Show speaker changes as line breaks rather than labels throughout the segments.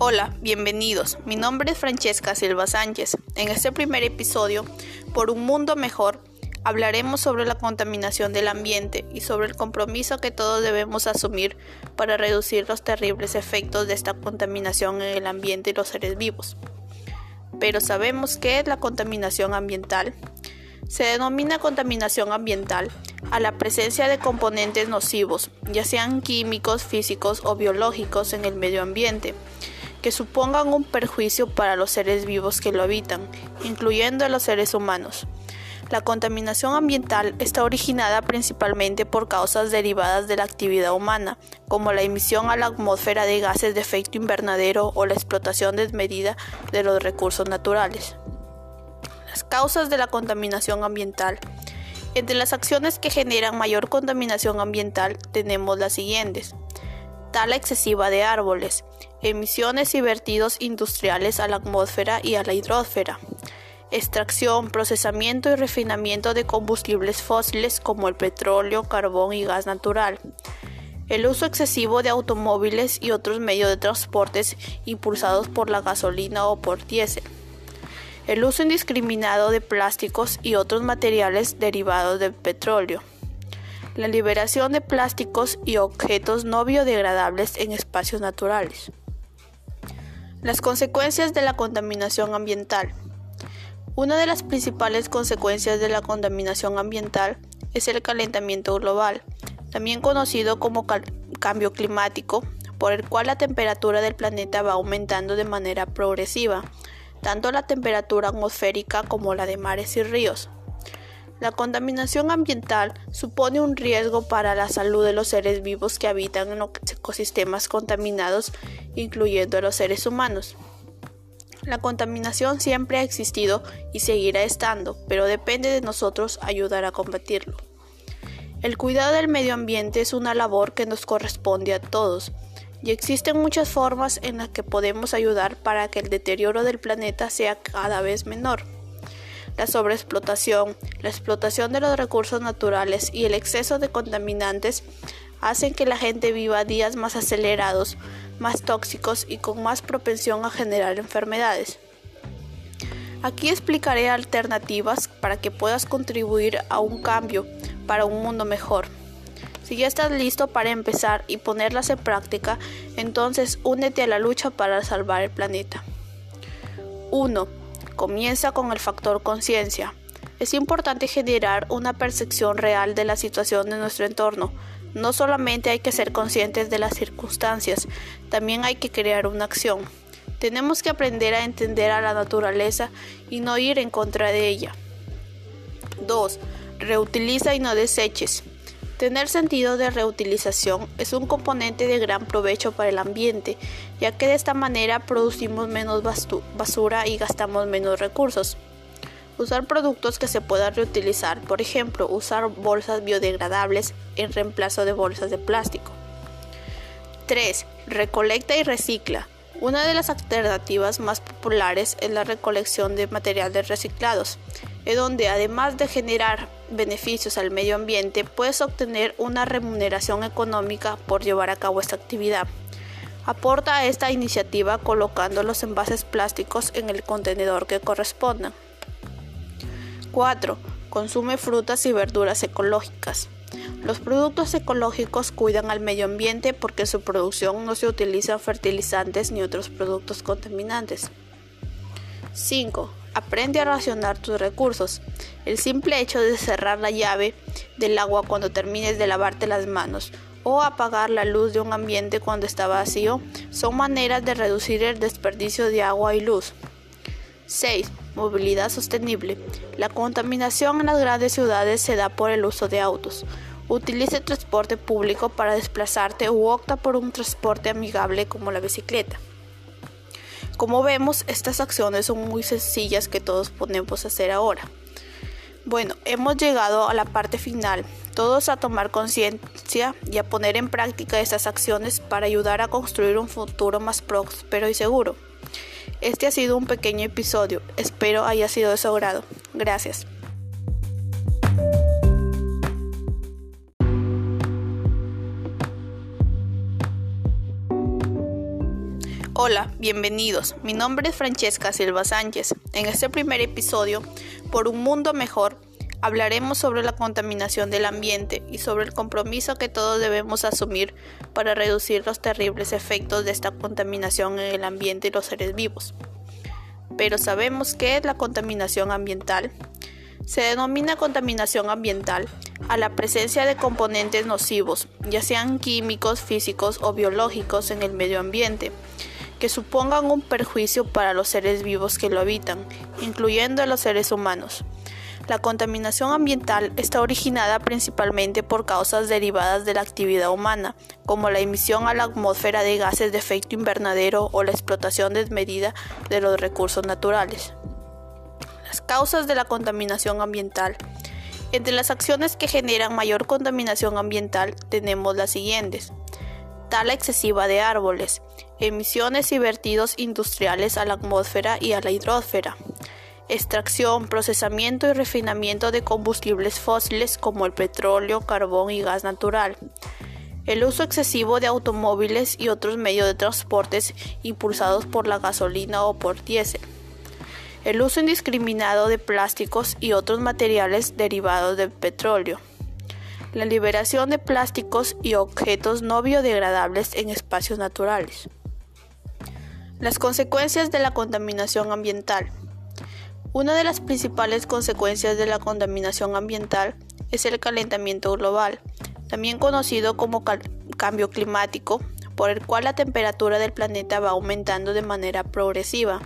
Hola, bienvenidos. Mi nombre es Francesca Silva Sánchez. En este primer episodio, Por un mundo mejor, hablaremos sobre la contaminación del ambiente y sobre el compromiso que todos debemos asumir para reducir los terribles efectos de esta contaminación en el ambiente y los seres vivos. Pero ¿sabemos qué es la contaminación ambiental? Se denomina contaminación ambiental a la presencia de componentes nocivos, ya sean químicos, físicos o biológicos en el medio ambiente, que supongan un perjuicio para los seres vivos que lo habitan, incluyendo a los seres humanos. La contaminación ambiental está originada principalmente por causas derivadas de la actividad humana, como la emisión a la atmósfera de gases de efecto invernadero o la explotación desmedida de los recursos naturales. Las causas de la contaminación ambiental. Entre las acciones que generan mayor contaminación ambiental tenemos las siguientes. Tala excesiva de árboles, emisiones y vertidos industriales a la atmósfera y a la hidrosfera, extracción, procesamiento y refinamiento de combustibles fósiles como el petróleo, carbón y gas natural, el uso excesivo de automóviles y otros medios de transportes impulsados por la gasolina o por diésel, el uso indiscriminado de plásticos y otros materiales derivados del petróleo, la liberación de plásticos y objetos no biodegradables en espacios naturales. Las consecuencias de la contaminación ambiental. Una de las principales consecuencias de la contaminación ambiental es el calentamiento global, también conocido como cambio climático, por el cual la temperatura del planeta va aumentando de manera progresiva tanto la temperatura atmosférica como la de mares y ríos. La contaminación ambiental supone un riesgo para la salud de los seres vivos que habitan en los ecosistemas contaminados, incluyendo a los seres humanos. La contaminación siempre ha existido y seguirá estando, pero depende de nosotros ayudar a combatirlo. El cuidado del medio ambiente es una labor que nos corresponde a todos, y existen muchas formas en las que podemos ayudar para que el deterioro del planeta sea cada vez menor. La sobreexplotación, la explotación de los recursos naturales y el exceso de contaminantes hacen que la gente viva días más acelerados, más tóxicos y con más propensión a generar enfermedades. Aquí explicaré alternativas para que puedas contribuir a un cambio para un mundo mejor. Si ya estás listo para empezar y ponerlas en práctica, entonces únete a la lucha para salvar el planeta. 1. Comienza con el factor conciencia. Es importante generar una percepción real de la situación de nuestro entorno. No solamente hay que ser conscientes de las circunstancias, también hay que crear una acción. Tenemos que aprender a entender a la naturaleza y no ir en contra de ella. 2. Reutiliza y no deseches. Tener sentido de reutilización es un componente de gran provecho para el ambiente, ya que de esta manera producimos menos basura y gastamos menos recursos. Usar productos que se puedan reutilizar, por ejemplo, usar bolsas biodegradables en reemplazo de bolsas de plástico. 3. Recolecta y recicla. Una de las alternativas más populares es la recolección de materiales reciclados, en donde además de generar beneficios al medio ambiente, puedes obtener una remuneración económica por llevar a cabo esta actividad. Aporta a esta iniciativa colocando los envases plásticos en el contenedor que corresponda. 4. Consume frutas y verduras ecológicas. Los productos ecológicos cuidan al medio ambiente porque en su producción no se utilizan fertilizantes ni otros productos contaminantes. 5. Aprende a racionar tus recursos. El simple hecho de cerrar la llave del agua cuando termines de lavarte las manos o apagar la luz de un ambiente cuando está vacío son maneras de reducir el desperdicio de agua y luz. 6. Movilidad sostenible. La contaminación en las grandes ciudades se da por el uso de autos. Utilice el transporte público para desplazarte u opta por un transporte amigable como la bicicleta. Como vemos, estas acciones son muy sencillas que todos podemos hacer ahora. Bueno, hemos llegado a la parte final. Todos a tomar conciencia y a poner en práctica estas acciones para ayudar a construir un futuro más próspero y seguro. Este ha sido un pequeño episodio. Espero haya sido de su agrado. Gracias. Hola, bienvenidos. Mi nombre es Francesca Silva Sánchez. En este primer episodio, por un mundo mejor, hablaremos sobre la contaminación del ambiente y sobre el compromiso que todos debemos asumir para reducir los terribles efectos de esta contaminación en el ambiente y los seres vivos. Pero ¿sabemos qué es la contaminación ambiental? Se denomina contaminación ambiental a la presencia de componentes nocivos, ya sean químicos, físicos o biológicos en el medio ambiente que supongan un perjuicio para los seres vivos que lo habitan, incluyendo a los seres humanos. La contaminación ambiental está originada principalmente por causas derivadas de la actividad humana, como la emisión a la atmósfera de gases de efecto invernadero o la explotación desmedida de los recursos naturales. Las causas de la contaminación ambiental. Entre las acciones que generan mayor contaminación ambiental tenemos las siguientes tala excesiva de árboles, emisiones y vertidos industriales a la atmósfera y a la hidrosfera, extracción, procesamiento y refinamiento de combustibles fósiles como el petróleo, carbón y gas natural, el uso excesivo de automóviles y otros medios de transportes impulsados por la gasolina o por diésel, el uso indiscriminado de plásticos y otros materiales derivados del petróleo, la liberación de plásticos y objetos no biodegradables en espacios naturales. Las consecuencias de la contaminación ambiental. Una de las principales consecuencias de la contaminación ambiental es el calentamiento global, también conocido como cambio climático, por el cual la temperatura del planeta va aumentando de manera progresiva,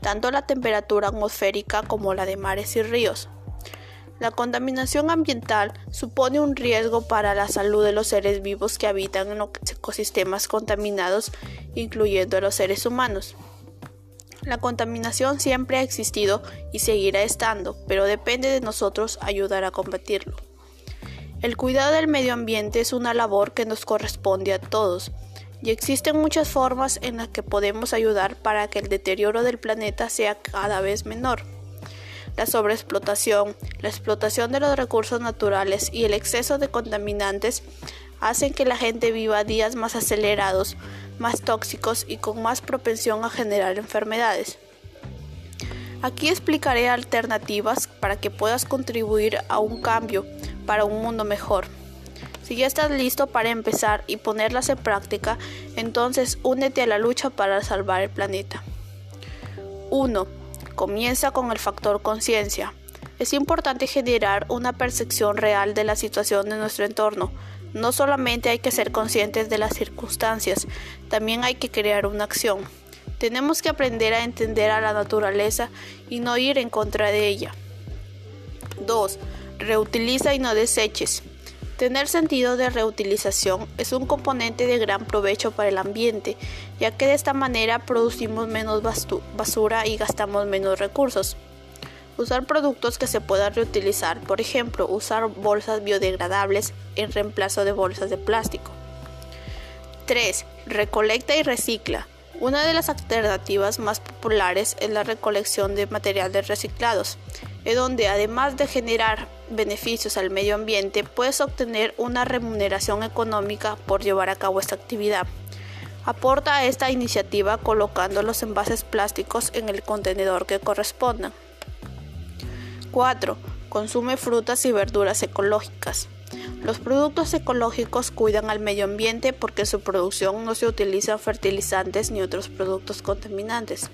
tanto la temperatura atmosférica como la de mares y ríos. La contaminación ambiental supone un riesgo para la salud de los seres vivos que habitan en los ecosistemas contaminados, incluyendo a los seres humanos. La contaminación siempre ha existido y seguirá estando, pero depende de nosotros ayudar a combatirlo. El cuidado del medio ambiente es una labor que nos corresponde a todos, y existen muchas formas en las que podemos ayudar para que el deterioro del planeta sea cada vez menor la sobreexplotación, la explotación de los recursos naturales y el exceso de contaminantes hacen que la gente viva días más acelerados, más tóxicos y con más propensión a generar enfermedades. Aquí explicaré alternativas para que puedas contribuir a un cambio para un mundo mejor. Si ya estás listo para empezar y ponerlas en práctica, entonces únete a la lucha para salvar el planeta. 1 comienza con el factor conciencia. Es importante generar una percepción real de la situación de nuestro entorno. No solamente hay que ser conscientes de las circunstancias, también hay que crear una acción. Tenemos que aprender a entender a la naturaleza y no ir en contra de ella. 2. Reutiliza y no deseches. Tener sentido de reutilización es un componente de gran provecho para el ambiente, ya que de esta manera producimos menos basura y gastamos menos recursos. Usar productos que se puedan reutilizar, por ejemplo, usar bolsas biodegradables en reemplazo de bolsas de plástico. 3. Recolecta y recicla. Una de las alternativas más populares es la recolección de materiales reciclados, en donde además de generar beneficios al medio ambiente, puedes obtener una remuneración económica por llevar a cabo esta actividad. Aporta a esta iniciativa colocando los envases plásticos en el contenedor que corresponda. 4. Consume frutas y verduras ecológicas. Los productos ecológicos cuidan al medio ambiente porque en su producción no se utilizan fertilizantes ni otros productos contaminantes.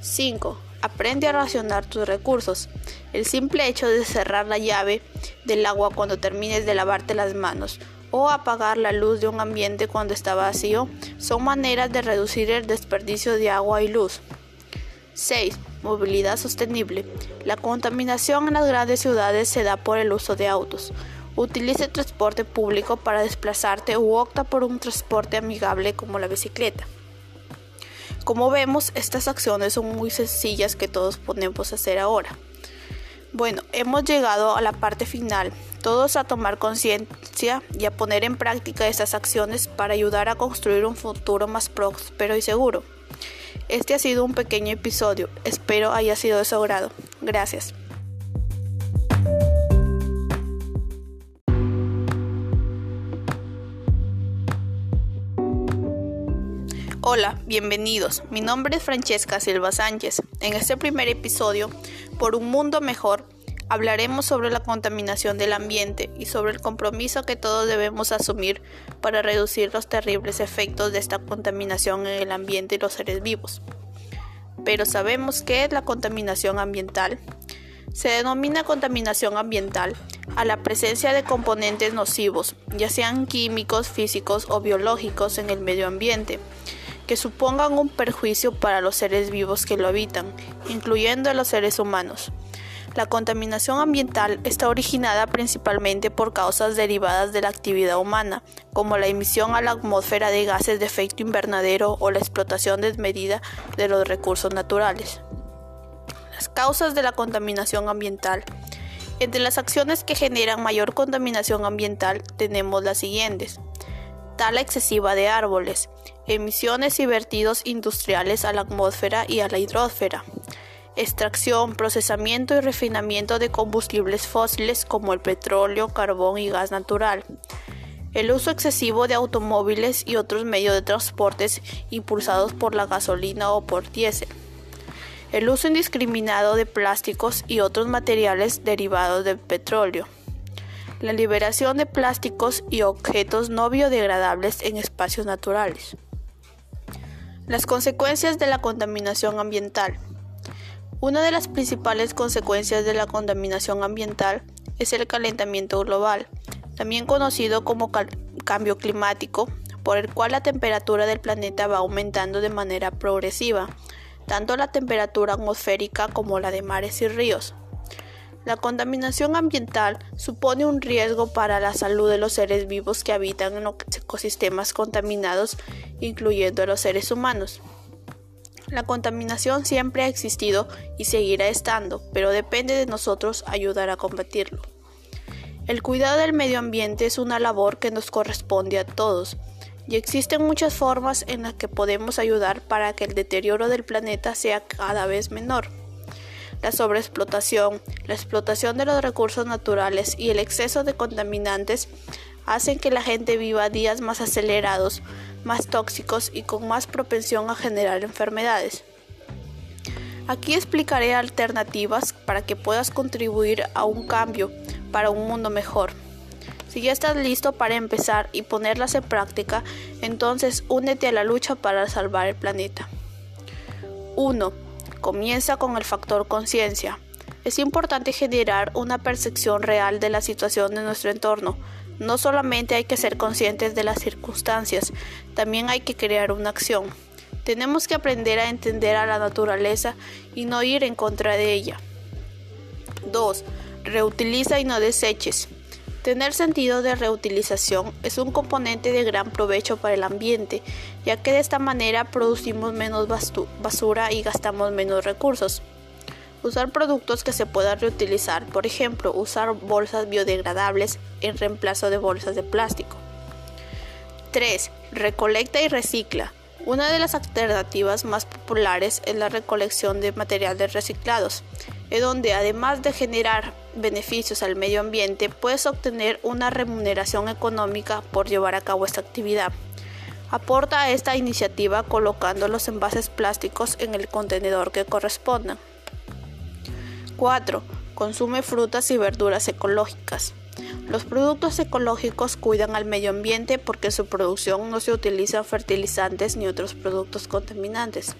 5. Aprende a racionar tus recursos. El simple hecho de cerrar la llave del agua cuando termines de lavarte las manos o apagar la luz de un ambiente cuando está vacío son maneras de reducir el desperdicio de agua y luz. 6. Movilidad sostenible. La contaminación en las grandes ciudades se da por el uso de autos. Utilice transporte público para desplazarte u opta por un transporte amigable como la bicicleta. Como vemos, estas acciones son muy sencillas que todos podemos hacer ahora. Bueno, hemos llegado a la parte final. Todos a tomar conciencia y a poner en práctica estas acciones para ayudar a construir un futuro más próspero y seguro. Este ha sido un pequeño episodio. Espero haya sido de su agrado. Gracias. Hola, bienvenidos. Mi nombre es Francesca Silva Sánchez. En este primer episodio, Por un mundo mejor, hablaremos sobre la contaminación del ambiente y sobre el compromiso que todos debemos asumir para reducir los terribles efectos de esta contaminación en el ambiente y los seres vivos. Pero ¿sabemos qué es la contaminación ambiental? Se denomina contaminación ambiental a la presencia de componentes nocivos, ya sean químicos, físicos o biológicos en el medio ambiente que supongan un perjuicio para los seres vivos que lo habitan, incluyendo a los seres humanos. La contaminación ambiental está originada principalmente por causas derivadas de la actividad humana, como la emisión a la atmósfera de gases de efecto invernadero o la explotación desmedida de los recursos naturales. Las causas de la contaminación ambiental. Entre las acciones que generan mayor contaminación ambiental tenemos las siguientes tala excesiva de árboles, emisiones y vertidos industriales a la atmósfera y a la hidrosfera, extracción, procesamiento y refinamiento de combustibles fósiles como el petróleo, carbón y gas natural, el uso excesivo de automóviles y otros medios de transportes impulsados por la gasolina o por diésel, el uso indiscriminado de plásticos y otros materiales derivados del petróleo, la liberación de plásticos y objetos no biodegradables en espacios naturales. Las consecuencias de la contaminación ambiental. Una de las principales consecuencias de la contaminación ambiental es el calentamiento global, también conocido como cambio climático, por el cual la temperatura del planeta va aumentando de manera progresiva, tanto la temperatura atmosférica como la de mares y ríos. La contaminación ambiental supone un riesgo para la salud de los seres vivos que habitan en los ecosistemas contaminados, incluyendo a los seres humanos. La contaminación siempre ha existido y seguirá estando, pero depende de nosotros ayudar a combatirlo. El cuidado del medio ambiente es una labor que nos corresponde a todos, y existen muchas formas en las que podemos ayudar para que el deterioro del planeta sea cada vez menor la sobreexplotación, la explotación de los recursos naturales y el exceso de contaminantes hacen que la gente viva días más acelerados, más tóxicos y con más propensión a generar enfermedades. Aquí explicaré alternativas para que puedas contribuir a un cambio para un mundo mejor. Si ya estás listo para empezar y ponerlas en práctica, entonces únete a la lucha para salvar el planeta. 1 comienza con el factor conciencia. Es importante generar una percepción real de la situación de nuestro entorno. No solamente hay que ser conscientes de las circunstancias, también hay que crear una acción. Tenemos que aprender a entender a la naturaleza y no ir en contra de ella. 2. Reutiliza y no deseches. Tener sentido de reutilización es un componente de gran provecho para el ambiente, ya que de esta manera producimos menos basura y gastamos menos recursos. Usar productos que se puedan reutilizar, por ejemplo, usar bolsas biodegradables en reemplazo de bolsas de plástico. 3. Recolecta y recicla. Una de las alternativas más populares es la recolección de materiales reciclados, en donde además de generar beneficios al medio ambiente, puedes obtener una remuneración económica por llevar a cabo esta actividad. Aporta a esta iniciativa colocando los envases plásticos en el contenedor que corresponda. 4. Consume frutas y verduras ecológicas. Los productos ecológicos cuidan al medio ambiente porque en su producción no se utilizan fertilizantes ni otros productos contaminantes.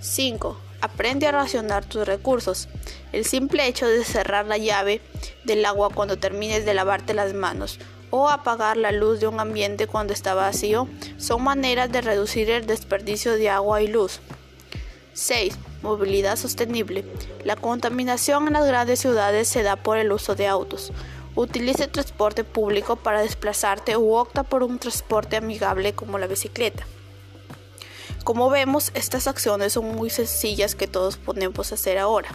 5. Aprende a racionar tus recursos. El simple hecho de cerrar la llave del agua cuando termines de lavarte las manos o apagar la luz de un ambiente cuando está vacío son maneras de reducir el desperdicio de agua y luz. 6. Movilidad sostenible. La contaminación en las grandes ciudades se da por el uso de autos. Utilice transporte público para desplazarte u opta por un transporte amigable como la bicicleta. Como vemos, estas acciones son muy sencillas que todos podemos hacer ahora.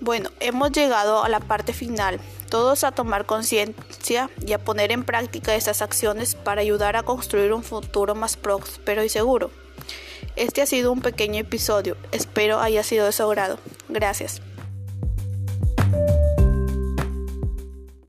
Bueno, hemos llegado a la parte final. Todos a tomar conciencia y a poner en práctica estas acciones para ayudar a construir un futuro más próspero y seguro. Este ha sido un pequeño episodio. Espero haya sido de su agrado. Gracias.